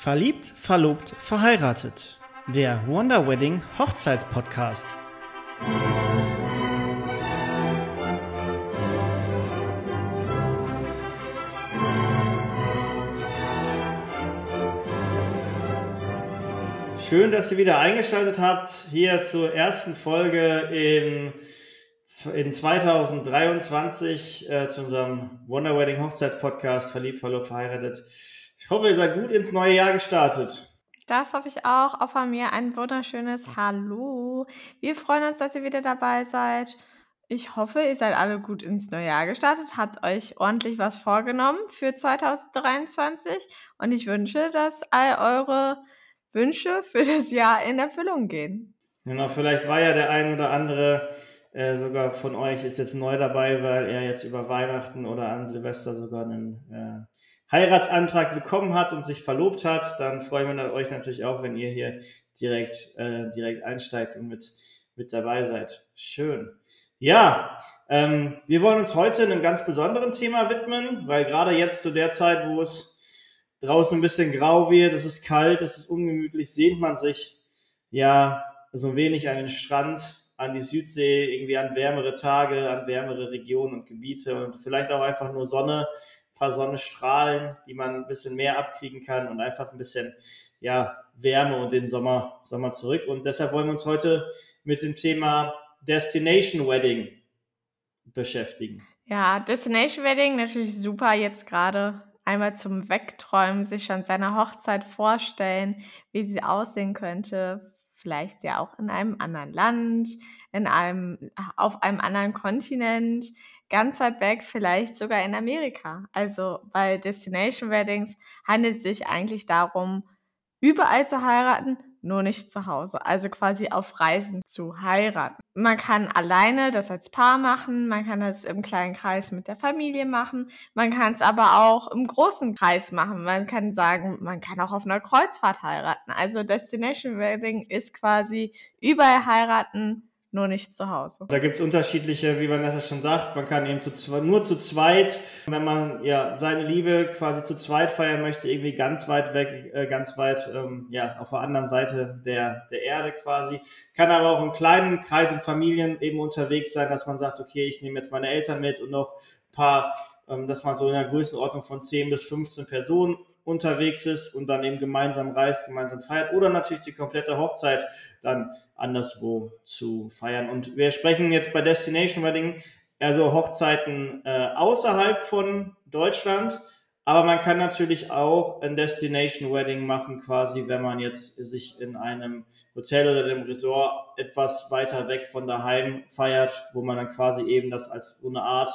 Verliebt, verlobt, verheiratet. Der Wonder Wedding Hochzeitspodcast. Schön, dass ihr wieder eingeschaltet habt hier zur ersten Folge in, in 2023 äh, zu unserem Wonder Wedding Hochzeitspodcast Verliebt, verlobt, verheiratet. Ich hoffe, ihr seid gut ins neue Jahr gestartet. Das hoffe ich auch. Auch von mir ein wunderschönes Hallo. Wir freuen uns, dass ihr wieder dabei seid. Ich hoffe, ihr seid alle gut ins neue Jahr gestartet, habt euch ordentlich was vorgenommen für 2023 und ich wünsche, dass all eure Wünsche für das Jahr in Erfüllung gehen. Genau, vielleicht war ja der ein oder andere äh, sogar von euch ist jetzt neu dabei, weil er jetzt über Weihnachten oder an Silvester sogar einen äh, Heiratsantrag bekommen hat und sich verlobt hat, dann freuen wir euch natürlich auch, wenn ihr hier direkt, äh, direkt einsteigt und mit, mit dabei seid. Schön. Ja, ähm, wir wollen uns heute einem ganz besonderen Thema widmen, weil gerade jetzt zu der Zeit, wo es draußen ein bisschen grau wird, es ist kalt, es ist ungemütlich, sehnt man sich ja so wenig an den Strand, an die Südsee, irgendwie an wärmere Tage, an wärmere Regionen und Gebiete und vielleicht auch einfach nur Sonne paar Sonnenstrahlen, die man ein bisschen mehr abkriegen kann und einfach ein bisschen ja, Wärme und den Sommer, Sommer zurück. Und deshalb wollen wir uns heute mit dem Thema Destination Wedding beschäftigen. Ja, Destination Wedding natürlich super jetzt gerade einmal zum Wegträumen, sich schon seine Hochzeit vorstellen, wie sie aussehen könnte. Vielleicht ja auch in einem anderen Land, in einem, auf einem anderen Kontinent ganz weit weg, vielleicht sogar in Amerika. Also bei Destination Weddings handelt es sich eigentlich darum, überall zu heiraten, nur nicht zu Hause. Also quasi auf Reisen zu heiraten. Man kann alleine das als Paar machen, man kann das im kleinen Kreis mit der Familie machen, man kann es aber auch im großen Kreis machen. Man kann sagen, man kann auch auf einer Kreuzfahrt heiraten. Also Destination Wedding ist quasi überall heiraten, nur nicht zu Hause. Da gibt es unterschiedliche, wie Vanessa schon sagt, man kann eben zu nur zu zweit, wenn man ja seine Liebe quasi zu zweit feiern möchte, irgendwie ganz weit weg, äh, ganz weit ähm, ja auf der anderen Seite der, der Erde quasi. Kann aber auch im kleinen Kreis in Familien eben unterwegs sein, dass man sagt, okay, ich nehme jetzt meine Eltern mit und noch ein paar, ähm, dass man so in der Größenordnung von 10 bis 15 Personen unterwegs ist und dann eben gemeinsam reist, gemeinsam feiert oder natürlich die komplette Hochzeit dann anderswo zu feiern. Und wir sprechen jetzt bei Destination Wedding also Hochzeiten äh, außerhalb von Deutschland, aber man kann natürlich auch ein Destination Wedding machen, quasi, wenn man jetzt sich in einem Hotel oder einem Resort etwas weiter weg von daheim feiert, wo man dann quasi eben das als so eine Art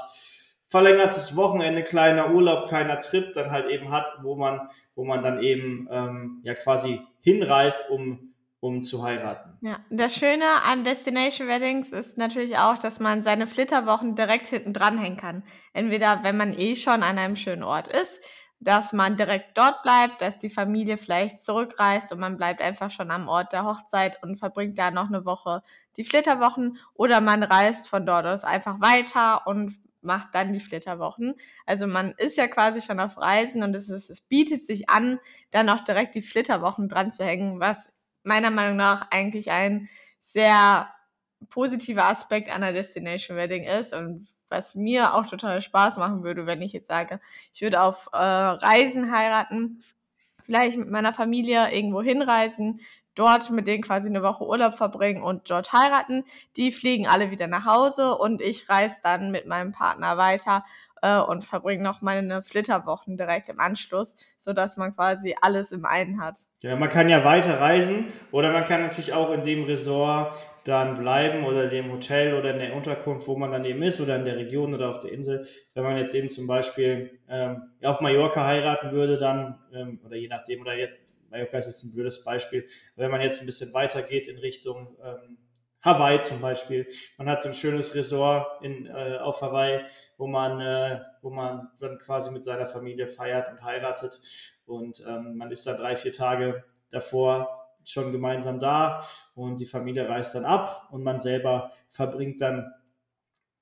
verlängertes Wochenende, kleiner Urlaub, kleiner Trip dann halt eben hat, wo man, wo man dann eben ähm, ja quasi hinreist, um, um zu heiraten. Ja, das Schöne an Destination Weddings ist natürlich auch, dass man seine Flitterwochen direkt hinten dranhängen kann. Entweder, wenn man eh schon an einem schönen Ort ist, dass man direkt dort bleibt, dass die Familie vielleicht zurückreist und man bleibt einfach schon am Ort der Hochzeit und verbringt da noch eine Woche die Flitterwochen oder man reist von dort aus einfach weiter und macht dann die Flitterwochen. Also man ist ja quasi schon auf Reisen und es, ist, es bietet sich an, dann auch direkt die Flitterwochen dran zu hängen, was meiner Meinung nach eigentlich ein sehr positiver Aspekt einer Destination Wedding ist und was mir auch total Spaß machen würde, wenn ich jetzt sage, ich würde auf äh, Reisen heiraten, vielleicht mit meiner Familie irgendwo hinreisen, dort mit denen quasi eine Woche Urlaub verbringen und dort heiraten. Die fliegen alle wieder nach Hause und ich reise dann mit meinem Partner weiter äh, und verbringe noch meine Flitterwochen direkt im Anschluss, sodass man quasi alles im einen hat. Ja, man kann ja weiter reisen oder man kann natürlich auch in dem Resort dann bleiben oder dem Hotel oder in der Unterkunft, wo man dann eben ist oder in der Region oder auf der Insel. Wenn man jetzt eben zum Beispiel ähm, auf Mallorca heiraten würde, dann, ähm, oder je nachdem, oder jetzt Mallorca ist jetzt ein blödes Beispiel. Wenn man jetzt ein bisschen weiter geht in Richtung ähm, Hawaii zum Beispiel, man hat so ein schönes Resort in, äh, auf Hawaii, wo man, äh, wo man dann quasi mit seiner Familie feiert und heiratet und ähm, man ist da drei, vier Tage davor schon gemeinsam da und die Familie reist dann ab und man selber verbringt dann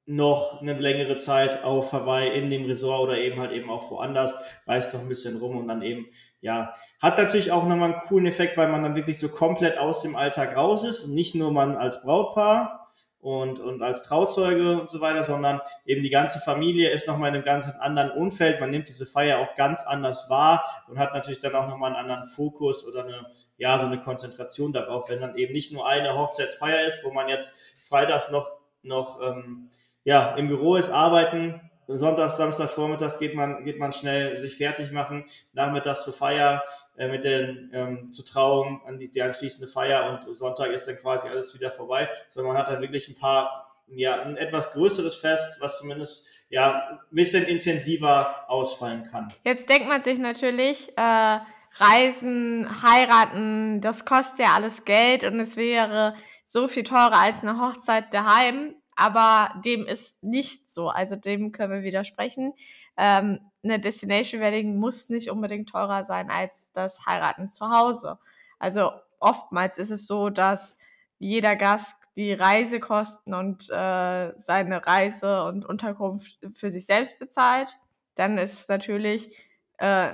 noch eine längere Zeit auf Hawaii in dem Resort oder eben halt eben auch woanders, reist noch ein bisschen rum und dann eben, ja, hat natürlich auch nochmal einen coolen Effekt, weil man dann wirklich so komplett aus dem Alltag raus ist. Nicht nur man als Brautpaar und, und als Trauzeuge und so weiter, sondern eben die ganze Familie ist nochmal in einem ganz anderen Umfeld. Man nimmt diese Feier auch ganz anders wahr und hat natürlich dann auch nochmal einen anderen Fokus oder eine, ja, so eine Konzentration darauf, wenn dann eben nicht nur eine Hochzeitsfeier ist, wo man jetzt freitags noch, noch, ähm, ja, im Büro ist, arbeiten, Sonntags, Samstags, Vormittags geht man, geht man schnell sich fertig machen, nachmittags zur Feier, äh, mit den, ähm, zur Trauung, an die, die anschließende Feier und Sonntag ist dann quasi alles wieder vorbei, sondern man hat dann wirklich ein paar, ja, ein etwas größeres Fest, was zumindest, ja, ein bisschen intensiver ausfallen kann. Jetzt denkt man sich natürlich, äh, Reisen, heiraten, das kostet ja alles Geld und es wäre so viel teurer als eine Hochzeit daheim aber dem ist nicht so. Also dem können wir widersprechen. Ähm, eine Destination Wedding muss nicht unbedingt teurer sein als das Heiraten zu Hause. Also oftmals ist es so, dass jeder Gast die Reisekosten und äh, seine Reise und Unterkunft für sich selbst bezahlt. Dann ist natürlich äh,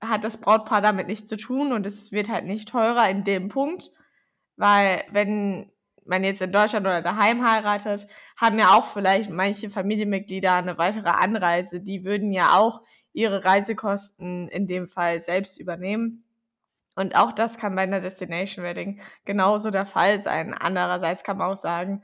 hat das Brautpaar damit nichts zu tun und es wird halt nicht teurer in dem Punkt, weil wenn man jetzt in Deutschland oder daheim heiratet, haben ja auch vielleicht manche Familienmitglieder eine weitere Anreise. Die würden ja auch ihre Reisekosten in dem Fall selbst übernehmen. Und auch das kann bei einer Destination Wedding genauso der Fall sein. Andererseits kann man auch sagen,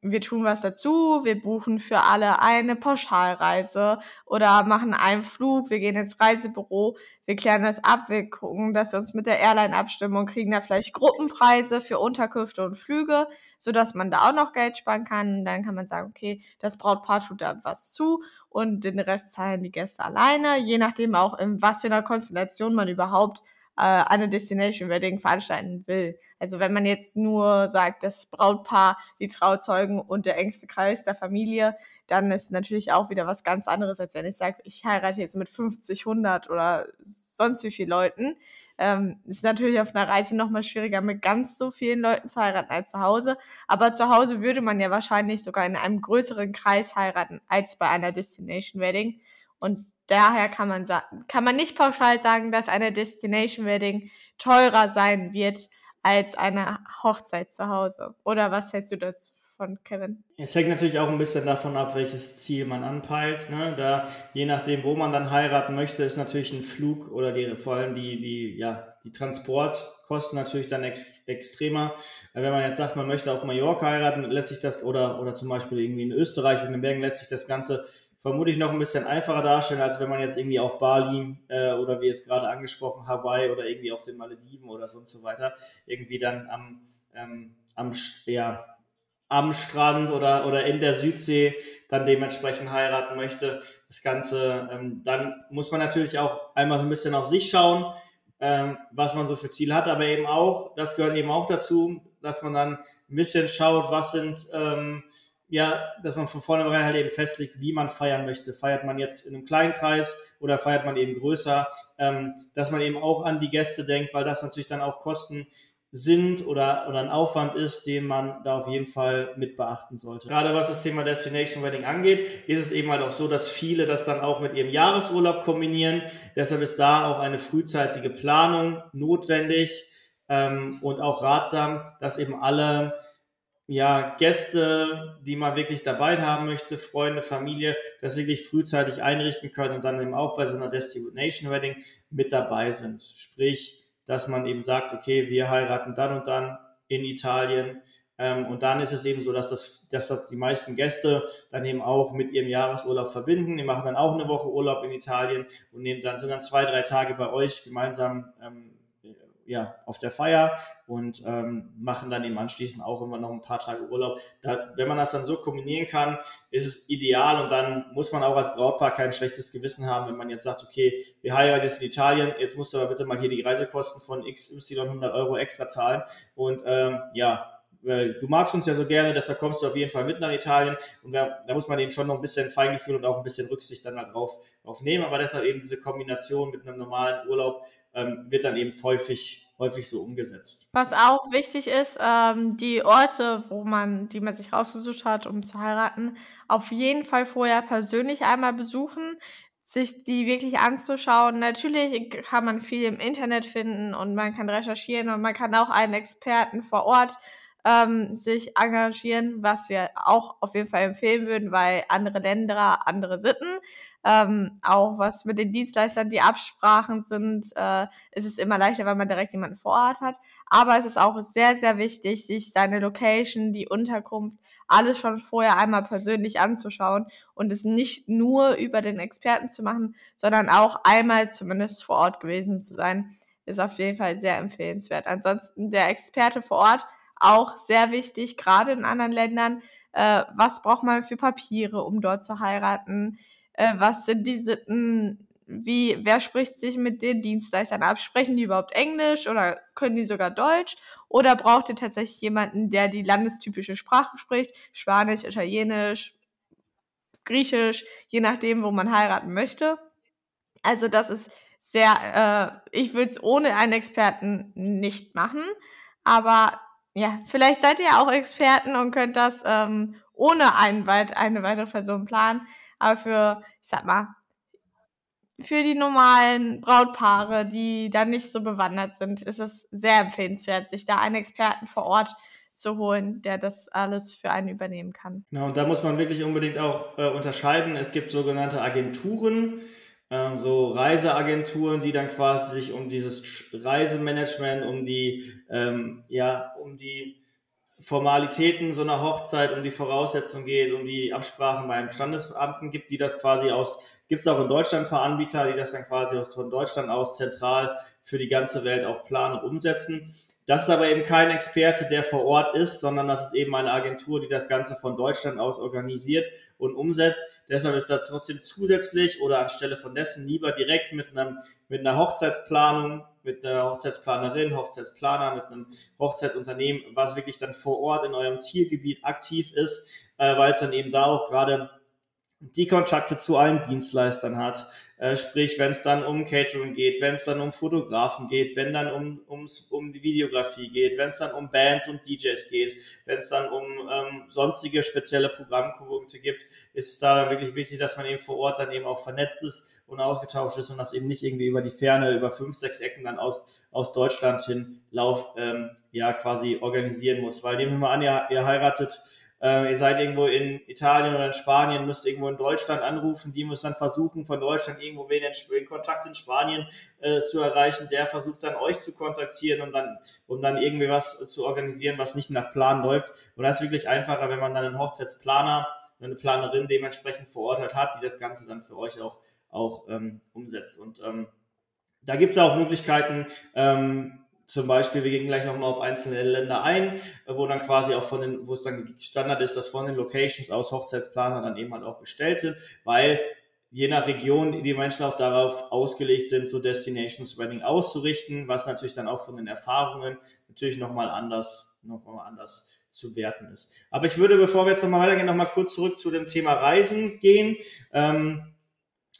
wir tun was dazu, wir buchen für alle eine Pauschalreise oder machen einen Flug, wir gehen ins Reisebüro, wir klären das ab, wir gucken, dass wir uns mit der Airline abstimmen und kriegen da vielleicht Gruppenpreise für Unterkünfte und Flüge, sodass man da auch noch Geld sparen kann. Und dann kann man sagen, okay, das Brautpaar tut da was zu und den Rest zahlen die Gäste alleine, je nachdem auch in was für einer Konstellation man überhaupt äh, eine Destination Wedding veranstalten will. Also wenn man jetzt nur sagt, das Brautpaar, die Trauzeugen und der engste Kreis der Familie, dann ist natürlich auch wieder was ganz anderes, als wenn ich sage, ich heirate jetzt mit 50, 100 oder sonst wie viel Leuten. Ähm, ist natürlich auf einer Reise nochmal schwieriger, mit ganz so vielen Leuten zu heiraten als zu Hause. Aber zu Hause würde man ja wahrscheinlich sogar in einem größeren Kreis heiraten als bei einer Destination Wedding. Und daher kann man, kann man nicht pauschal sagen, dass eine Destination Wedding teurer sein wird als eine Hochzeit zu Hause. Oder was hältst du dazu von Kevin? Es hängt natürlich auch ein bisschen davon ab, welches Ziel man anpeilt. Ne? Da, je nachdem, wo man dann heiraten möchte, ist natürlich ein Flug oder die, vor allem die, die, ja, die Transportkosten natürlich dann ex, extremer. Wenn man jetzt sagt, man möchte auf Mallorca heiraten, lässt sich das, oder, oder zum Beispiel irgendwie in Österreich, in den Bergen, lässt sich das Ganze vermutlich noch ein bisschen einfacher darstellen, als wenn man jetzt irgendwie auf Bali äh, oder wie jetzt gerade angesprochen Hawaii oder irgendwie auf den Malediven oder sonst so weiter irgendwie dann am, ähm, am, ja, am Strand oder, oder in der Südsee dann dementsprechend heiraten möchte. Das Ganze, ähm, dann muss man natürlich auch einmal so ein bisschen auf sich schauen, ähm, was man so für Ziele hat, aber eben auch, das gehört eben auch dazu, dass man dann ein bisschen schaut, was sind ähm, ja, dass man von vornherein halt eben festlegt, wie man feiern möchte. Feiert man jetzt in einem kleinen Kreis oder feiert man eben größer, ähm, dass man eben auch an die Gäste denkt, weil das natürlich dann auch Kosten sind oder, oder ein Aufwand ist, den man da auf jeden Fall mit beachten sollte. Gerade was das Thema Destination Wedding angeht, ist es eben halt auch so, dass viele das dann auch mit ihrem Jahresurlaub kombinieren. Deshalb ist da auch eine frühzeitige Planung notwendig ähm, und auch ratsam, dass eben alle ja, Gäste, die man wirklich dabei haben möchte, Freunde, Familie, das wirklich frühzeitig einrichten können und dann eben auch bei so einer Destination Wedding mit dabei sind. Sprich, dass man eben sagt, okay, wir heiraten dann und dann in Italien. Ähm, und dann ist es eben so, dass das, dass das die meisten Gäste dann eben auch mit ihrem Jahresurlaub verbinden. Die machen dann auch eine Woche Urlaub in Italien und nehmen dann, sind dann zwei, drei Tage bei euch gemeinsam ähm, ja, auf der Feier und ähm, machen dann eben anschließend auch immer noch ein paar Tage Urlaub. Da, wenn man das dann so kombinieren kann, ist es ideal und dann muss man auch als Brautpaar kein schlechtes Gewissen haben, wenn man jetzt sagt, okay, wir heiraten jetzt in Italien, jetzt musst du aber bitte mal hier die Reisekosten von XY 100 Euro extra zahlen und ähm, ja, weil du magst uns ja so gerne, deshalb kommst du auf jeden Fall mit nach Italien und da, da muss man eben schon noch ein bisschen Feingefühl und auch ein bisschen Rücksicht dann drauf, drauf nehmen, aber deshalb eben diese Kombination mit einem normalen Urlaub ähm, wird dann eben häufig, häufig so umgesetzt. Was auch wichtig ist, ähm, die Orte, wo man, die man sich rausgesucht hat, um zu heiraten, auf jeden Fall vorher persönlich einmal besuchen, sich die wirklich anzuschauen. Natürlich kann man viel im Internet finden und man kann recherchieren und man kann auch einen Experten vor Ort ähm, sich engagieren, was wir auch auf jeden Fall empfehlen würden, weil andere Länder, andere Sitten. Ähm, auch was mit den Dienstleistern die Absprachen sind, äh, ist es immer leichter, weil man direkt jemanden vor Ort hat. Aber es ist auch sehr, sehr wichtig, sich seine Location, die Unterkunft, alles schon vorher einmal persönlich anzuschauen und es nicht nur über den Experten zu machen, sondern auch einmal zumindest vor Ort gewesen zu sein, ist auf jeden Fall sehr empfehlenswert. Ansonsten der Experte vor Ort auch sehr wichtig, gerade in anderen Ländern. Äh, was braucht man für Papiere, um dort zu heiraten? Äh, was sind die Sitten? Wie, wer spricht sich mit den Dienstleistern ab? Sprechen die überhaupt Englisch oder können die sogar Deutsch? Oder braucht ihr tatsächlich jemanden, der die landestypische Sprache spricht? Spanisch, Italienisch, Griechisch, je nachdem, wo man heiraten möchte. Also das ist sehr, äh, ich würde es ohne einen Experten nicht machen, aber ja, vielleicht seid ihr auch Experten und könnt das ähm, ohne einen, eine weitere Person planen. Aber für, ich sag mal, für die normalen Brautpaare, die da nicht so bewandert sind, ist es sehr empfehlenswert, sich da einen Experten vor Ort zu holen, der das alles für einen übernehmen kann. Genau, und da muss man wirklich unbedingt auch äh, unterscheiden. Es gibt sogenannte Agenturen, ähm, so Reiseagenturen, die dann quasi sich um dieses Reisemanagement, um die, ähm, ja, um die Formalitäten so einer Hochzeit, um die Voraussetzungen geht, um die Absprachen beim Standesbeamten gibt, die das quasi aus, gibt es auch in Deutschland ein paar Anbieter, die das dann quasi aus von Deutschland aus zentral für die ganze Welt auch planen und umsetzen. Das ist aber eben kein Experte, der vor Ort ist, sondern das ist eben eine Agentur, die das Ganze von Deutschland aus organisiert und umsetzt. Deshalb ist da trotzdem zusätzlich oder anstelle von dessen lieber direkt mit einem, mit einer Hochzeitsplanung, mit einer Hochzeitsplanerin, Hochzeitsplaner, mit einem Hochzeitsunternehmen, was wirklich dann vor Ort in eurem Zielgebiet aktiv ist, äh, weil es dann eben da auch gerade die Kontakte zu allen Dienstleistern hat. Äh, sprich, wenn es dann um Catering geht, wenn es dann um Fotografen geht, wenn dann um, ums, um die Videografie geht, wenn es dann um Bands und DJs geht, wenn es dann um ähm, sonstige spezielle Programmpunkte gibt, ist es da wirklich wichtig, dass man eben vor Ort dann eben auch vernetzt ist und ausgetauscht ist und das eben nicht irgendwie über die Ferne, über fünf, sechs Ecken dann aus, aus Deutschland hin Lauf ähm, ja quasi organisieren muss. Weil nehmen wir mal an, ihr, ihr heiratet äh, ihr seid irgendwo in Italien oder in Spanien, müsst irgendwo in Deutschland anrufen, die muss dann versuchen, von Deutschland irgendwo wen in, Kontakt in Spanien äh, zu erreichen, der versucht dann euch zu kontaktieren und dann, um dann irgendwie was zu organisieren, was nicht nach Plan läuft. Und das ist wirklich einfacher, wenn man dann einen Hochzeitsplaner, eine Planerin dementsprechend vor Ort halt hat, die das Ganze dann für euch auch, auch ähm, umsetzt. Und ähm, da gibt es auch Möglichkeiten, ähm, zum Beispiel, wir gehen gleich nochmal auf einzelne Länder ein, wo dann quasi auch von den, wo es dann Standard ist, dass von den Locations aus Hochzeitsplanern dann eben halt auch gestellt sind, weil je nach Region die Menschen auch darauf ausgelegt sind, so Destinations Wedding auszurichten, was natürlich dann auch von den Erfahrungen natürlich nochmal anders, nochmal anders zu werten ist. Aber ich würde, bevor wir jetzt nochmal weitergehen, nochmal kurz zurück zu dem Thema Reisen gehen. Ähm,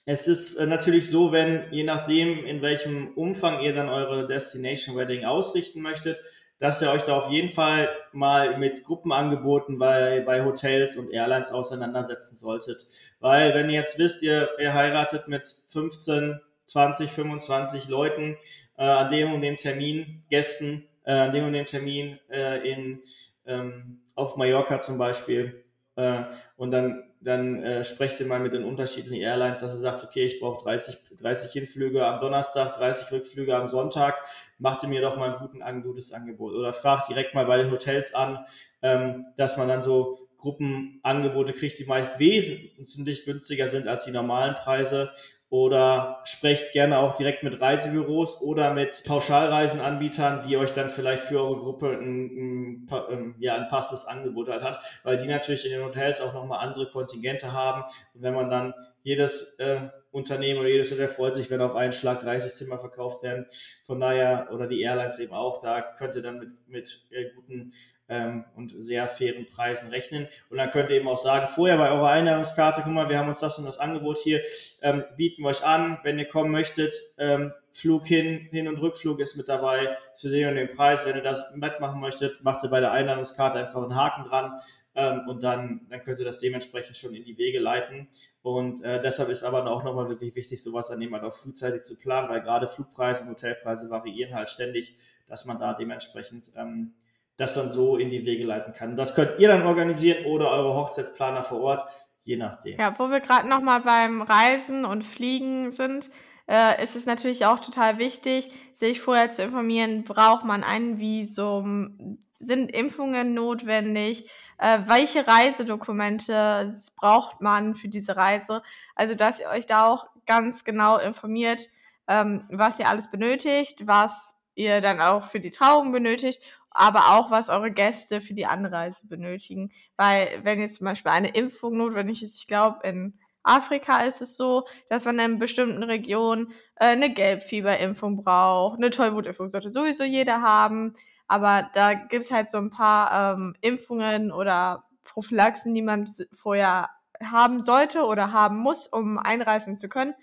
es ist äh, natürlich so, wenn, je nachdem, in welchem Umfang ihr dann eure Destination Wedding ausrichten möchtet, dass ihr euch da auf jeden Fall mal mit Gruppenangeboten bei, bei Hotels und Airlines auseinandersetzen solltet. Weil wenn ihr jetzt wisst, ihr, ihr heiratet mit 15, 20, 25 Leuten äh, an dem und dem Termin, Gästen, äh, an dem und dem Termin äh, in, ähm, auf Mallorca zum Beispiel, äh, und dann dann äh, sprecht ihr mal mit den unterschiedlichen Airlines, dass ihr sagt, okay, ich brauche 30, 30 Hinflüge am Donnerstag, 30 Rückflüge am Sonntag, macht ihr mir doch mal ein, guten, ein gutes Angebot. Oder fragt direkt mal bei den Hotels an, ähm, dass man dann so Gruppenangebote kriegt, die meist wesentlich günstiger sind als die normalen Preise. Oder sprecht gerne auch direkt mit Reisebüros oder mit Pauschalreisenanbietern, die euch dann vielleicht für eure Gruppe ein, ein, ähm, ja, ein passendes Angebot halt hat, weil die natürlich in den Hotels auch nochmal andere Kontingente haben. Und wenn man dann jedes, äh, Unternehmen oder jedes Hotel freut sich, wenn auf einen Schlag 30 Zimmer verkauft werden. Von daher, oder die Airlines eben auch, da könnt ihr dann mit, mit äh, guten ähm, und sehr fairen Preisen rechnen. Und dann könnt ihr eben auch sagen, vorher bei eurer Einladungskarte, guck mal, wir haben uns das und das Angebot hier, ähm, bieten wir euch an, wenn ihr kommen möchtet, ähm, Flug hin, Hin- und Rückflug ist mit dabei zu sehen und den Preis. Wenn ihr das mitmachen möchtet, macht ihr bei der Einladungskarte einfach einen Haken dran ähm, und dann, dann könnt ihr das dementsprechend schon in die Wege leiten. Und äh, deshalb ist aber auch nochmal wirklich wichtig, sowas dann eben halt auch frühzeitig zu planen, weil gerade Flugpreise und Hotelpreise variieren halt ständig, dass man da dementsprechend ähm, das dann so in die Wege leiten kann. Das könnt ihr dann organisieren oder eure Hochzeitsplaner vor Ort, je nachdem. Ja, wo wir gerade nochmal beim Reisen und Fliegen sind, äh, ist es natürlich auch total wichtig, sich vorher zu informieren, braucht man ein Visum, sind Impfungen notwendig, äh, welche Reisedokumente braucht man für diese Reise. Also, dass ihr euch da auch ganz genau informiert, ähm, was ihr alles benötigt, was ihr dann auch für die Trauung benötigt aber auch was eure Gäste für die Anreise benötigen. Weil wenn jetzt zum Beispiel eine Impfung notwendig ist, ich glaube in Afrika ist es so, dass man in bestimmten Regionen äh, eine Gelbfieberimpfung braucht. Eine Tollwutimpfung sollte sowieso jeder haben. Aber da gibt es halt so ein paar ähm, Impfungen oder Prophylaxen, die man vorher haben sollte oder haben muss, um einreisen zu können.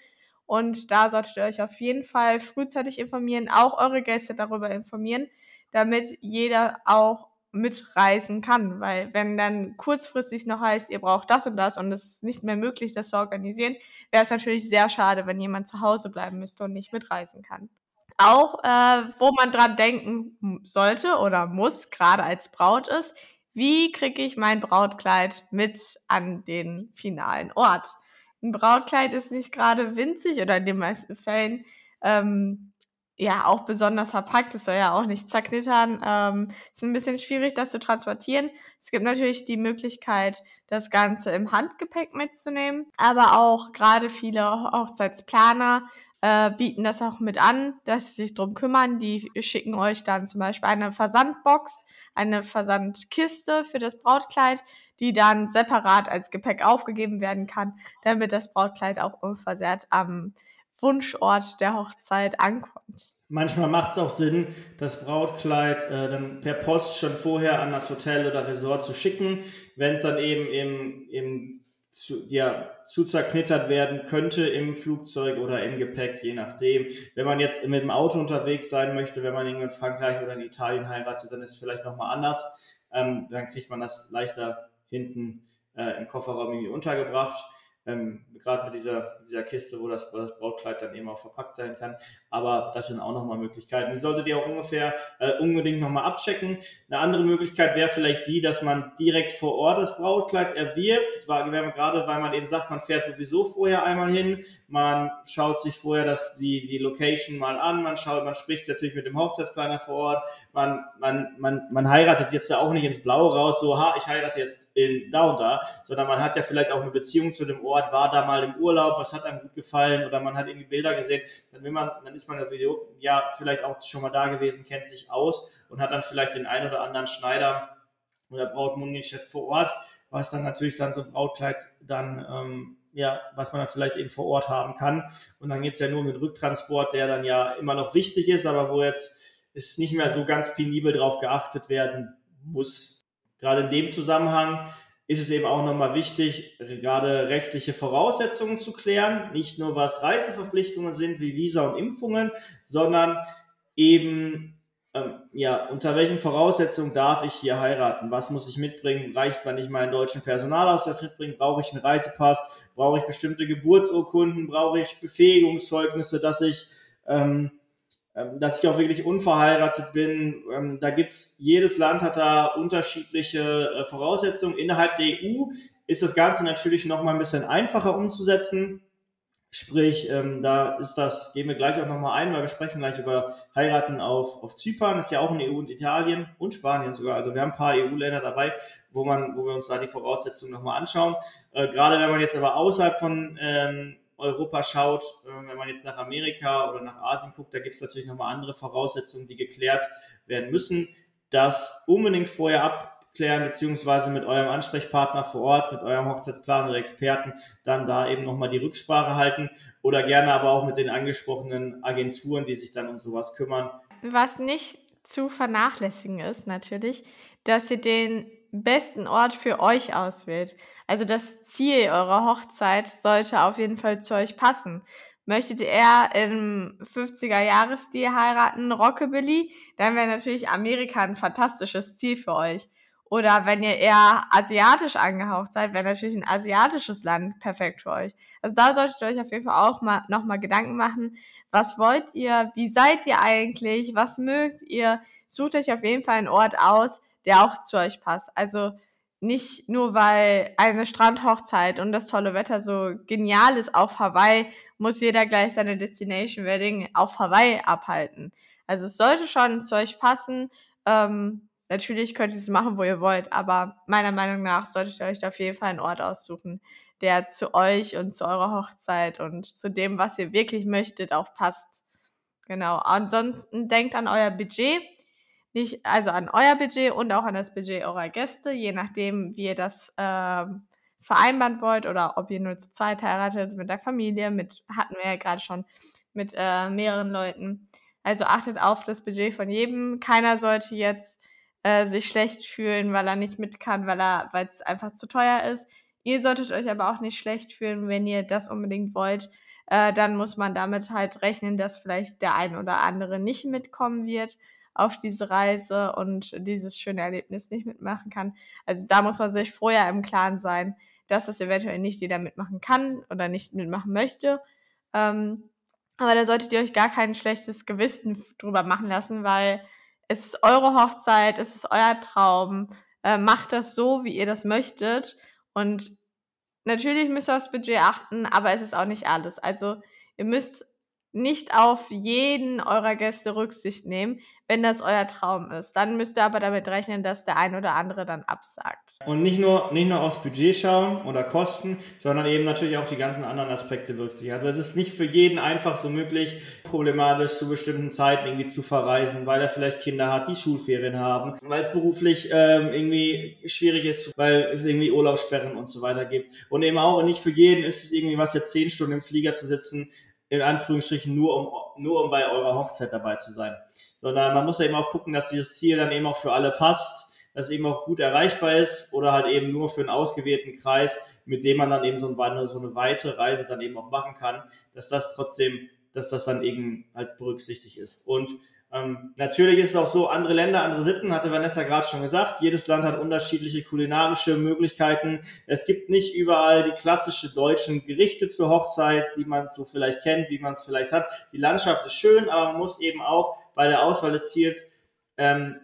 Und da solltet ihr euch auf jeden Fall frühzeitig informieren, auch eure Gäste darüber informieren, damit jeder auch mitreisen kann. Weil wenn dann kurzfristig noch heißt, ihr braucht das und das und es ist nicht mehr möglich, das zu organisieren, wäre es natürlich sehr schade, wenn jemand zu Hause bleiben müsste und nicht mitreisen kann. Auch äh, wo man dran denken sollte oder muss, gerade als Braut ist, wie kriege ich mein Brautkleid mit an den finalen Ort? Ein Brautkleid ist nicht gerade winzig oder in den meisten Fällen ähm, ja auch besonders verpackt. Es soll ja auch nicht zerknittern. Ähm, ist ein bisschen schwierig, das zu transportieren. Es gibt natürlich die Möglichkeit, das Ganze im Handgepäck mitzunehmen, aber auch gerade viele Hochzeitsplaner äh, bieten das auch mit an, dass sie sich drum kümmern. Die schicken euch dann zum Beispiel eine Versandbox, eine Versandkiste für das Brautkleid, die dann separat als Gepäck aufgegeben werden kann, damit das Brautkleid auch unversehrt am Wunschort der Hochzeit ankommt. Manchmal macht es auch Sinn, das Brautkleid äh, dann per Post schon vorher an das Hotel oder Resort zu schicken. Wenn es dann eben im, im zu, ja, zu zerknittert werden könnte im Flugzeug oder im Gepäck, je nachdem. Wenn man jetzt mit dem Auto unterwegs sein möchte, wenn man in Frankreich oder in Italien heiratet, dann ist es vielleicht nochmal anders. Ähm, dann kriegt man das leichter hinten äh, im Kofferraum irgendwie untergebracht ähm, gerade mit dieser, dieser Kiste, wo das, wo das Brautkleid dann eben auch verpackt sein kann. Aber das sind auch nochmal Möglichkeiten. Die solltet ihr auch ungefähr äh, unbedingt nochmal abchecken. Eine andere Möglichkeit wäre vielleicht die, dass man direkt vor Ort das Brautkleid erwirbt, gerade weil man eben sagt, man fährt sowieso vorher einmal hin, man schaut sich vorher das, die, die Location mal an, man schaut, man spricht natürlich mit dem Hochzeitsplaner vor Ort, man, man, man, man heiratet jetzt ja auch nicht ins Blaue raus, so, ha, ich heirate jetzt in da und da, sondern man hat ja vielleicht auch eine Beziehung zu dem Ort, war da mal im Urlaub, was hat einem gut gefallen oder man hat irgendwie Bilder gesehen, dann will man, dann ist man das Video, ja, vielleicht auch schon mal da gewesen, kennt sich aus und hat dann vielleicht den einen oder anderen Schneider oder Brautmundgeschäft vor Ort, was dann natürlich dann so ein Brautkleid dann, ähm, ja, was man dann vielleicht eben vor Ort haben kann. Und dann geht es ja nur mit Rücktransport, der dann ja immer noch wichtig ist, aber wo jetzt ist nicht mehr so ganz penibel drauf geachtet werden muss. Gerade in dem Zusammenhang ist es eben auch nochmal wichtig, gerade rechtliche Voraussetzungen zu klären. Nicht nur was Reiseverpflichtungen sind wie Visa und Impfungen, sondern eben, ähm, ja, unter welchen Voraussetzungen darf ich hier heiraten? Was muss ich mitbringen? Reicht, wenn ich meinen deutschen Personalausweis mitbringe? Brauche ich einen Reisepass? Brauche ich bestimmte Geburtsurkunden? Brauche ich Befähigungszeugnisse, dass ich ähm, dass ich auch wirklich unverheiratet bin. Ähm, da gibt's jedes Land hat da unterschiedliche äh, Voraussetzungen. Innerhalb der EU ist das Ganze natürlich noch mal ein bisschen einfacher umzusetzen. Sprich, ähm, da ist das, gehen wir gleich auch nochmal ein, weil wir sprechen gleich über Heiraten auf, auf Zypern, ist ja auch in EU und Italien und Spanien sogar. Also wir haben ein paar EU-Länder dabei, wo man, wo wir uns da die Voraussetzungen nochmal anschauen. Äh, gerade wenn man jetzt aber außerhalb von ähm, Europa schaut, äh, wenn man jetzt nach Amerika oder nach Asien guckt, da gibt es natürlich nochmal andere Voraussetzungen, die geklärt werden müssen. Das unbedingt vorher ab, abklären, beziehungsweise mit eurem Ansprechpartner vor Ort, mit eurem Hochzeitsplaner oder Experten, dann da eben nochmal die Rücksprache halten oder gerne aber auch mit den angesprochenen Agenturen, die sich dann um sowas kümmern. Was nicht zu vernachlässigen ist natürlich, dass ihr den besten Ort für euch auswählt. Also das Ziel eurer Hochzeit sollte auf jeden Fall zu euch passen. Möchtet ihr eher im 50er-Jahresstil heiraten, Rockabilly, dann wäre natürlich Amerika ein fantastisches Ziel für euch. Oder wenn ihr eher asiatisch angehaucht seid, wäre natürlich ein asiatisches Land perfekt für euch. Also da solltet ihr euch auf jeden Fall auch mal nochmal Gedanken machen. Was wollt ihr? Wie seid ihr eigentlich? Was mögt ihr? Sucht euch auf jeden Fall einen Ort aus, der auch zu euch passt. Also nicht nur weil eine Strandhochzeit und das tolle Wetter so genial ist auf Hawaii, muss jeder gleich seine Destination Wedding auf Hawaii abhalten. Also es sollte schon zu euch passen. Ähm, natürlich könnt ihr es machen, wo ihr wollt, aber meiner Meinung nach solltet ihr euch auf jeden Fall einen Ort aussuchen, der zu euch und zu eurer Hochzeit und zu dem, was ihr wirklich möchtet, auch passt. Genau. Ansonsten denkt an euer Budget nicht, also an euer Budget und auch an das Budget eurer Gäste, je nachdem, wie ihr das äh, vereinbaren wollt oder ob ihr nur zu zweit heiratet, mit der Familie, mit, hatten wir ja gerade schon, mit äh, mehreren Leuten. Also achtet auf das Budget von jedem. Keiner sollte jetzt äh, sich schlecht fühlen, weil er nicht mit kann, weil er, es einfach zu teuer ist. Ihr solltet euch aber auch nicht schlecht fühlen, wenn ihr das unbedingt wollt. Äh, dann muss man damit halt rechnen, dass vielleicht der ein oder andere nicht mitkommen wird auf diese Reise und dieses schöne Erlebnis nicht mitmachen kann. Also da muss man sich vorher im Klaren sein, dass es eventuell nicht jeder mitmachen kann oder nicht mitmachen möchte. Ähm, aber da solltet ihr euch gar kein schlechtes Gewissen drüber machen lassen, weil es ist eure Hochzeit, es ist euer Traum. Äh, macht das so, wie ihr das möchtet. Und natürlich müsst ihr aufs Budget achten, aber es ist auch nicht alles. Also ihr müsst nicht auf jeden eurer Gäste Rücksicht nehmen, wenn das euer Traum ist. Dann müsst ihr aber damit rechnen, dass der ein oder andere dann absagt. Und nicht nur, nicht nur aufs Budget schauen oder Kosten, sondern eben natürlich auch die ganzen anderen Aspekte berücksichtigen. Also es ist nicht für jeden einfach so möglich, problematisch zu bestimmten Zeiten irgendwie zu verreisen, weil er vielleicht Kinder hat, die Schulferien haben, weil es beruflich ähm, irgendwie schwierig ist, weil es irgendwie Urlaubssperren und so weiter gibt. Und eben auch nicht für jeden ist es irgendwie was, jetzt zehn Stunden im Flieger zu sitzen, in Anführungsstrichen nur um, nur um bei eurer Hochzeit dabei zu sein. Sondern man muss ja eben auch gucken, dass dieses Ziel dann eben auch für alle passt, dass eben auch gut erreichbar ist oder halt eben nur für einen ausgewählten Kreis, mit dem man dann eben so eine, so eine weite Reise dann eben auch machen kann, dass das trotzdem, dass das dann eben halt berücksichtigt ist. Und ähm, natürlich ist es auch so, andere Länder, andere Sitten, hatte Vanessa gerade schon gesagt. Jedes Land hat unterschiedliche kulinarische Möglichkeiten. Es gibt nicht überall die klassische deutschen Gerichte zur Hochzeit, die man so vielleicht kennt, wie man es vielleicht hat. Die Landschaft ist schön, aber man muss eben auch bei der Auswahl des Ziels ähm,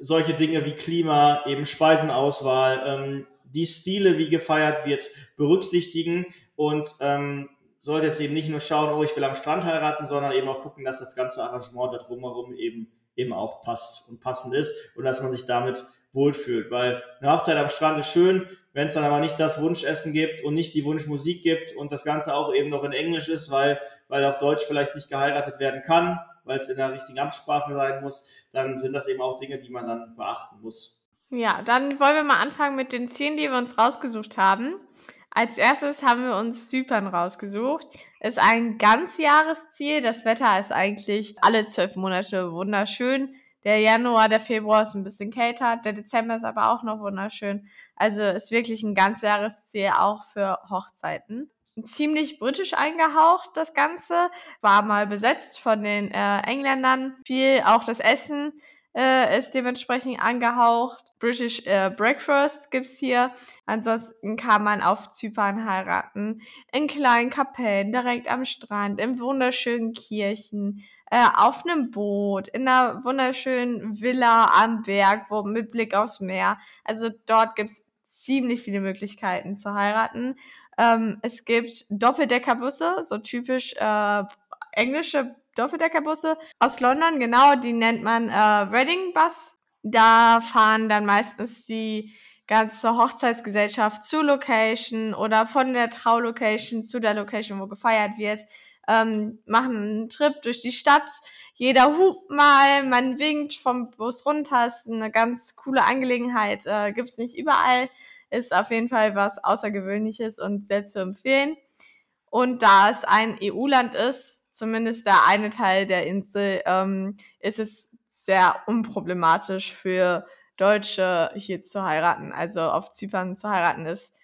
solche Dinge wie Klima, eben Speisenauswahl, ähm, die Stile, wie gefeiert wird, berücksichtigen und ähm, sollte jetzt eben nicht nur schauen, oh, ich will am Strand heiraten, sondern eben auch gucken, dass das ganze Arrangement da drumherum eben, eben auch passt und passend ist und dass man sich damit wohlfühlt. Weil eine Hochzeit am Strand ist schön, wenn es dann aber nicht das Wunschessen gibt und nicht die Wunschmusik gibt und das Ganze auch eben noch in Englisch ist, weil, weil auf Deutsch vielleicht nicht geheiratet werden kann, weil es in der richtigen Amtssprache sein muss, dann sind das eben auch Dinge, die man dann beachten muss. Ja, dann wollen wir mal anfangen mit den Zielen, die wir uns rausgesucht haben. Als erstes haben wir uns Zypern rausgesucht. Ist ein Ganzjahresziel. Das Wetter ist eigentlich alle zwölf Monate wunderschön. Der Januar, der Februar ist ein bisschen kälter. Der Dezember ist aber auch noch wunderschön. Also ist wirklich ein Ganzjahresziel auch für Hochzeiten. Ziemlich britisch eingehaucht, das Ganze. War mal besetzt von den äh, Engländern. Viel auch das Essen äh, ist dementsprechend angehaucht. British äh, Breakfast gibt's hier. Ansonsten kann man auf Zypern heiraten. In kleinen Kapellen, direkt am Strand, in wunderschönen Kirchen, äh, auf einem Boot, in einer wunderschönen Villa am Berg, wo mit Blick aufs Meer. Also dort gibt's ziemlich viele Möglichkeiten zu heiraten. Ähm, es gibt Doppeldeckerbusse, so typisch äh, englische Doppeldeckerbusse aus London, genau, die nennt man äh, Reading Bus. Da fahren dann meistens die ganze Hochzeitsgesellschaft zur Location oder von der Traulocation zu der Location, wo gefeiert wird. ähm, machen einen Trip durch die Stadt. Jeder hupt mal, man winkt vom Bus runter. Ist eine ganz coole Angelegenheit. Äh, Gibt es nicht überall. Ist auf jeden Fall was Außergewöhnliches und sehr zu empfehlen. Und da es ein EU-Land ist, zumindest der eine Teil der Insel, ähm, ist es sehr unproblematisch für Deutsche hier zu heiraten. Also auf Zypern zu heiraten ist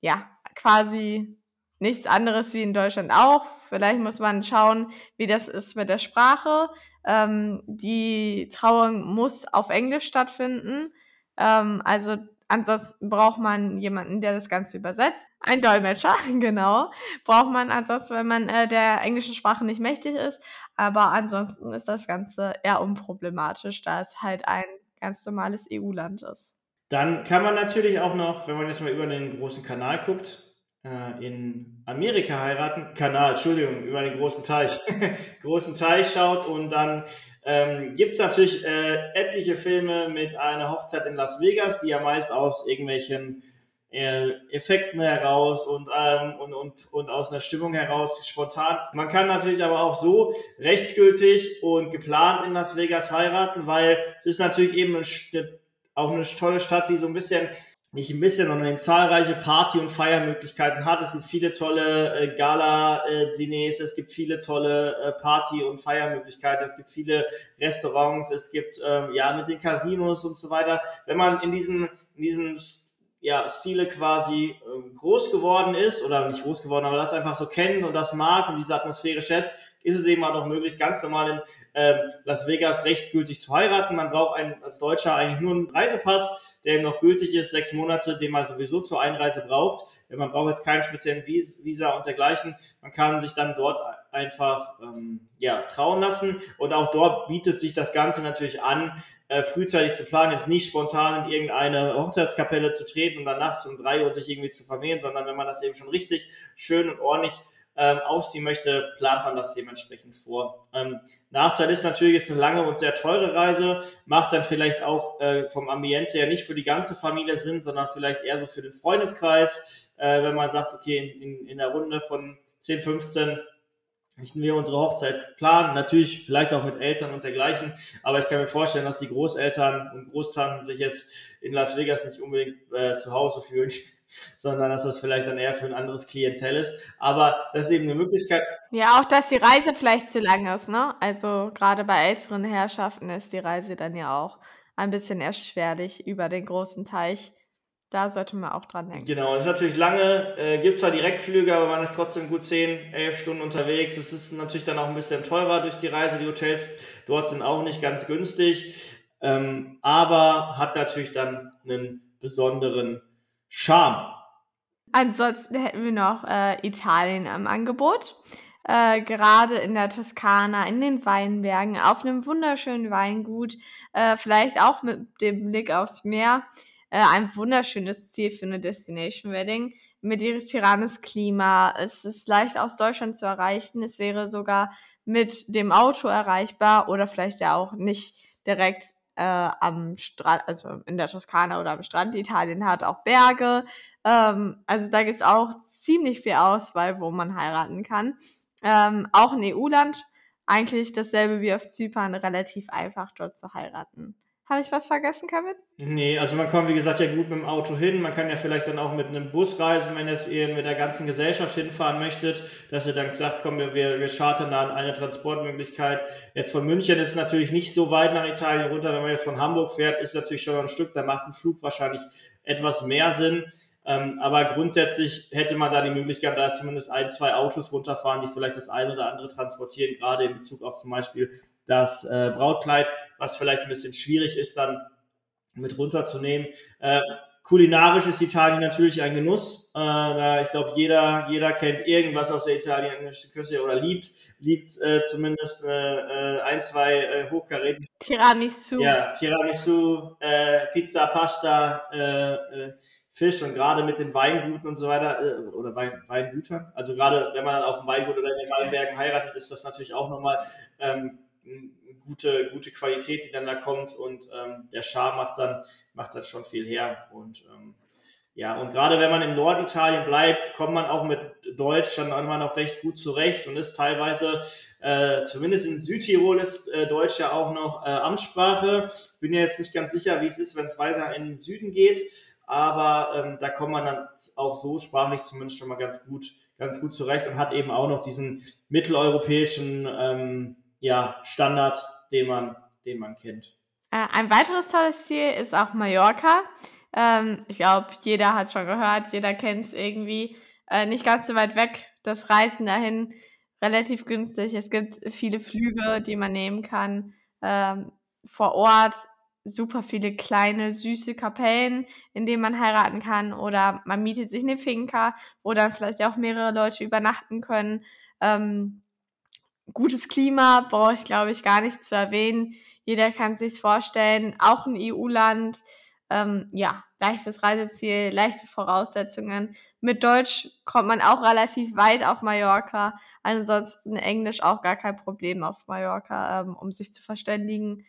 ja quasi nichts anderes wie in Deutschland auch. Vielleicht muss man schauen, wie das ist mit der Sprache. Ähm, die Trauung muss auf Englisch stattfinden. Ähm, also ansonsten braucht man jemanden, der das Ganze übersetzt. Ein Dolmetscher, genau. Braucht man ansonsten, wenn man äh, der englischen Sprache nicht mächtig ist. Aber ansonsten ist das Ganze eher unproblematisch, da es halt ein ganz normales EU-Land ist. Dann kann man natürlich auch noch, wenn man jetzt mal über den großen Kanal guckt, äh, in Amerika heiraten, Kanal, Entschuldigung, über den großen Teich, großen Teich schaut und dann ähm, gibt es natürlich äh, etliche Filme mit einer Hochzeit in Las Vegas, die ja meist aus irgendwelchen äh, Effekten heraus und, ähm, und, und, und aus einer Stimmung heraus spontan. Man kann natürlich aber auch so rechtsgültig und geplant in Las Vegas heiraten, weil es ist natürlich eben eine, auch eine tolle Stadt, die so ein bisschen nicht ein bisschen, sondern zahlreiche Party- und Feiermöglichkeiten hat. Es gibt viele tolle äh, Gala-Diners, es gibt viele tolle äh, Party- und Feiermöglichkeiten, es gibt viele Restaurants, es gibt ähm, ja mit den Casinos und so weiter. Wenn man in diesem, in diesem ja, Stile quasi ähm, groß geworden ist, oder nicht groß geworden, aber das einfach so kennt und das mag und diese Atmosphäre schätzt, ist es eben auch noch möglich, ganz normal in äh, Las Vegas rechtsgültig zu heiraten. Man braucht einen, als Deutscher eigentlich nur einen Reisepass der eben noch gültig ist, sechs Monate, den man sowieso zur Einreise braucht. Man braucht jetzt keinen speziellen Visa und dergleichen. Man kann sich dann dort einfach ähm, ja, trauen lassen. Und auch dort bietet sich das Ganze natürlich an, äh, frühzeitig zu planen, jetzt nicht spontan in irgendeine Hochzeitskapelle zu treten und dann nachts um drei Uhr sich irgendwie zu vermehren, sondern wenn man das eben schon richtig schön und ordentlich ähm, aufziehen möchte, plant man das dementsprechend vor. Ähm, Nachteil ist natürlich, ist eine lange und sehr teure Reise, macht dann vielleicht auch äh, vom Ambiente her nicht für die ganze Familie Sinn, sondern vielleicht eher so für den Freundeskreis, äh, wenn man sagt, okay, in, in, in der Runde von 10, 15 möchten wir unsere Hochzeit planen, natürlich vielleicht auch mit Eltern und dergleichen, aber ich kann mir vorstellen, dass die Großeltern und Großtanten sich jetzt in Las Vegas nicht unbedingt äh, zu Hause fühlen sondern dass das vielleicht dann eher für ein anderes Klientel ist. Aber das ist eben eine Möglichkeit. Ja, auch dass die Reise vielleicht zu lang ist, ne? Also gerade bei älteren Herrschaften ist die Reise dann ja auch ein bisschen erschwerlich über den großen Teich. Da sollte man auch dran denken. Genau, es ist natürlich lange, äh, gibt zwar Direktflüge, aber man ist trotzdem gut 10, 11 Stunden unterwegs. Es ist natürlich dann auch ein bisschen teurer durch die Reise. Die Hotels dort sind auch nicht ganz günstig, ähm, aber hat natürlich dann einen besonderen Charme. Ansonsten hätten wir noch äh, Italien am Angebot. Äh, gerade in der Toskana, in den Weinbergen, auf einem wunderschönen Weingut, äh, vielleicht auch mit dem Blick aufs Meer. Äh, ein wunderschönes Ziel für eine Destination Wedding. Mediterranes Klima. Es ist leicht aus Deutschland zu erreichen. Es wäre sogar mit dem Auto erreichbar oder vielleicht ja auch nicht direkt äh, am Strand, also in der Toskana oder am Strand. Italien hat auch Berge. Ähm, also da gibt's auch ziemlich viel Auswahl, wo man heiraten kann. Ähm, auch ein EU-Land, eigentlich dasselbe wie auf Zypern, relativ einfach dort zu heiraten. Habe ich was vergessen, Kevin? Nee, also man kommt, wie gesagt, ja gut mit dem Auto hin. Man kann ja vielleicht dann auch mit einem Bus reisen, wenn jetzt ihr mit der ganzen Gesellschaft hinfahren möchtet, dass ihr dann sagt, komm, wir, wir chartern da eine Transportmöglichkeit. Jetzt von München ist es natürlich nicht so weit nach Italien runter. Wenn man jetzt von Hamburg fährt, ist natürlich schon ein Stück, da macht ein Flug wahrscheinlich etwas mehr Sinn. Ähm, aber grundsätzlich hätte man da die Möglichkeit, da zumindest ein, zwei Autos runterfahren, die vielleicht das eine oder andere transportieren, gerade in Bezug auf zum Beispiel das äh, Brautkleid, was vielleicht ein bisschen schwierig ist, dann mit runterzunehmen. Äh, kulinarisch ist Italien natürlich ein Genuss. Äh, ich glaube, jeder, jeder kennt irgendwas aus der italienischen Küche oder liebt, liebt äh, zumindest äh, äh ein, zwei äh, hochkarätige. Tiramisu. Ja, Tiramisu, äh, Pizza, Pasta, äh, Fisch und gerade mit den Weinguten und so weiter, äh, oder Wein, Weingütern, also gerade wenn man dann auf dem Weingut oder in den Weinbergen heiratet, ist das natürlich auch nochmal ähm, gute, gute Qualität, die dann da kommt. Und ähm, der Char macht dann, macht dann schon viel her. Und ähm, ja, und gerade wenn man im Norditalien bleibt, kommt man auch mit Deutsch dann immer noch recht gut zurecht und ist teilweise, äh, zumindest in Südtirol ist äh, Deutsch ja auch noch äh, Amtssprache. Bin ja jetzt nicht ganz sicher, wie es ist, wenn es weiter in den Süden geht, aber ähm, da kommt man dann auch so sprachlich zumindest schon mal ganz gut, ganz gut zurecht und hat eben auch noch diesen mitteleuropäischen ähm, ja, Standard, den man, den man kennt. Äh, ein weiteres tolles Ziel ist auch Mallorca. Ähm, ich glaube, jeder hat schon gehört, jeder kennt es irgendwie. Äh, nicht ganz so weit weg, das Reisen dahin relativ günstig. Es gibt viele Flüge, die man nehmen kann. Ähm, vor Ort super viele kleine, süße Kapellen, in denen man heiraten kann. Oder man mietet sich eine Finca, wo dann vielleicht auch mehrere Leute übernachten können. Ähm, gutes Klima brauche ich, glaube ich, gar nicht zu erwähnen. Jeder kann sich vorstellen, auch ein EU-Land. Ähm, ja, leichtes Reiseziel, leichte Voraussetzungen. Mit Deutsch kommt man auch relativ weit auf Mallorca. Ansonsten Englisch auch gar kein Problem auf Mallorca, ähm, um sich zu verständigen.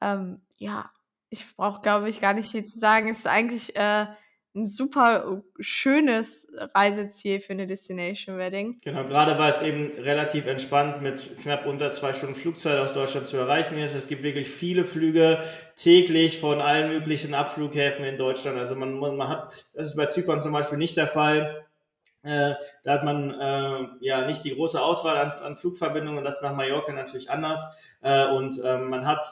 Ähm, ja, ich brauche, glaube ich, gar nicht viel zu sagen. Es ist eigentlich äh, ein super schönes Reiseziel für eine Destination Wedding. Genau, gerade weil es eben relativ entspannt mit knapp unter zwei Stunden Flugzeit aus Deutschland zu erreichen ist. Es gibt wirklich viele Flüge täglich von allen möglichen Abflughäfen in Deutschland. Also man, man hat, das ist bei Zypern zum Beispiel nicht der Fall. Äh, da hat man äh, ja nicht die große Auswahl an, an Flugverbindungen, das nach Mallorca natürlich anders. Äh, und ähm, man hat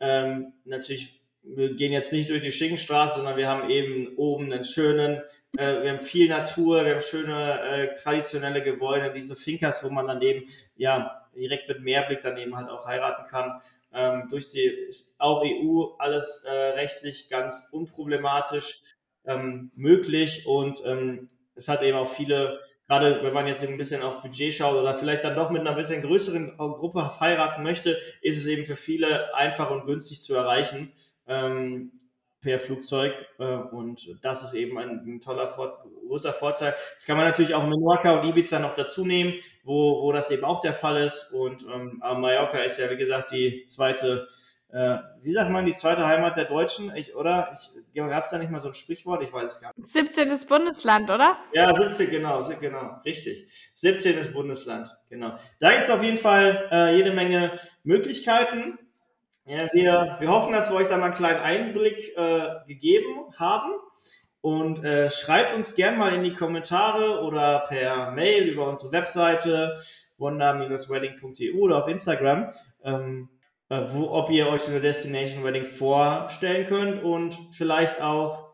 ähm, natürlich wir gehen jetzt nicht durch die Schinkenstraße, sondern wir haben eben oben einen schönen, äh, wir haben viel Natur, wir haben schöne äh, traditionelle Gebäude, diese Finkers, wo man dann eben ja direkt mit Meerblick dann eben halt auch heiraten kann. Ähm, durch die ist auch EU alles äh, rechtlich ganz unproblematisch ähm, möglich und ähm, es hat eben auch viele gerade wenn man jetzt ein bisschen auf Budget schaut oder vielleicht dann doch mit einer bisschen größeren Gruppe heiraten möchte, ist es eben für viele einfach und günstig zu erreichen ähm, per Flugzeug äh, und das ist eben ein, ein toller, Vor großer Vorteil. Das kann man natürlich auch Menorca und Ibiza noch dazu nehmen, wo, wo das eben auch der Fall ist und ähm, Mallorca ist ja wie gesagt die zweite äh, wie sagt man, die zweite Heimat der Deutschen, ich, oder? Ich, Gab es da nicht mal so ein Sprichwort? Ich weiß es gar nicht. 17. Bundesland, oder? Ja, 17, genau, genau, richtig. 17. Bundesland, genau. Da gibt es auf jeden Fall äh, jede Menge Möglichkeiten. Ja, wir, wir hoffen, dass wir euch da mal einen kleinen Einblick äh, gegeben haben. Und äh, schreibt uns gern mal in die Kommentare oder per Mail über unsere Webseite wonder-wedding.eu oder auf Instagram, ähm, äh, wo, ob ihr euch eine Destination Wedding vorstellen könnt und vielleicht auch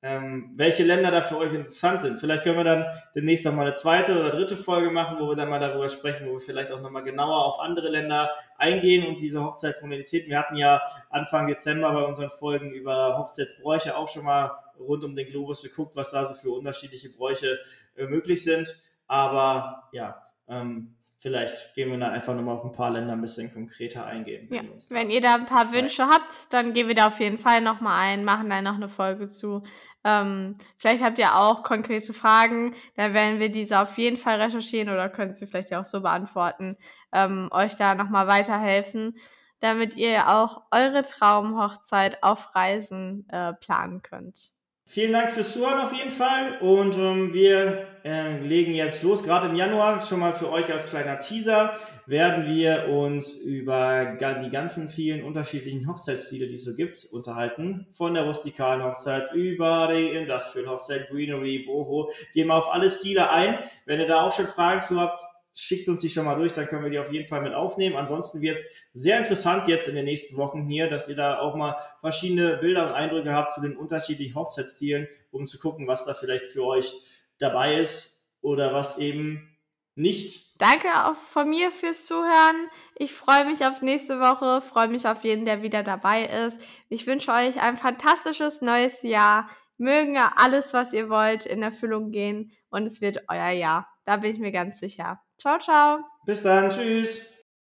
ähm, welche Länder da für euch interessant sind. Vielleicht können wir dann demnächst noch mal eine zweite oder dritte Folge machen, wo wir dann mal darüber sprechen, wo wir vielleicht auch noch mal genauer auf andere Länder eingehen und diese Hochzeitsmodalitäten. Wir hatten ja Anfang Dezember bei unseren Folgen über Hochzeitsbräuche auch schon mal rund um den Globus geguckt, was da so für unterschiedliche Bräuche äh, möglich sind. Aber ja, ähm, vielleicht gehen wir da einfach nochmal auf ein paar Länder ein bisschen konkreter eingehen. Ja. Wenn ihr da ein paar Wünsche habt, dann gehen wir da auf jeden Fall nochmal ein, machen da noch eine Folge zu. Ähm, vielleicht habt ihr auch konkrete Fragen, dann werden wir diese auf jeden Fall recherchieren oder könnt sie vielleicht auch so beantworten, ähm, euch da nochmal weiterhelfen, damit ihr auch eure Traumhochzeit auf Reisen äh, planen könnt. Vielen Dank fürs Zuhören auf jeden Fall und ähm, wir äh, legen jetzt los. Gerade im Januar, schon mal für euch als kleiner Teaser, werden wir uns über die ganzen vielen unterschiedlichen Hochzeitsstile, die es so gibt, unterhalten. Von der rustikalen Hochzeit über die Industrial Hochzeit, Greenery, Boho. Gehen wir auf alle Stile ein. Wenn ihr da auch schon Fragen zu habt, schickt uns die schon mal durch, dann können wir die auf jeden Fall mit aufnehmen. Ansonsten wird es sehr interessant jetzt in den nächsten Wochen hier, dass ihr da auch mal verschiedene Bilder und Eindrücke habt zu den unterschiedlichen Hochzeitsstilen, um zu gucken, was da vielleicht für euch dabei ist oder was eben nicht. Danke auch von mir fürs Zuhören. Ich freue mich auf nächste Woche, freue mich auf jeden, der wieder dabei ist. Ich wünsche euch ein fantastisches neues Jahr. Mögen alles, was ihr wollt, in Erfüllung gehen und es wird euer Jahr. Da bin ich mir ganz sicher. Ciao, ciao. Bis dann. Tschüss.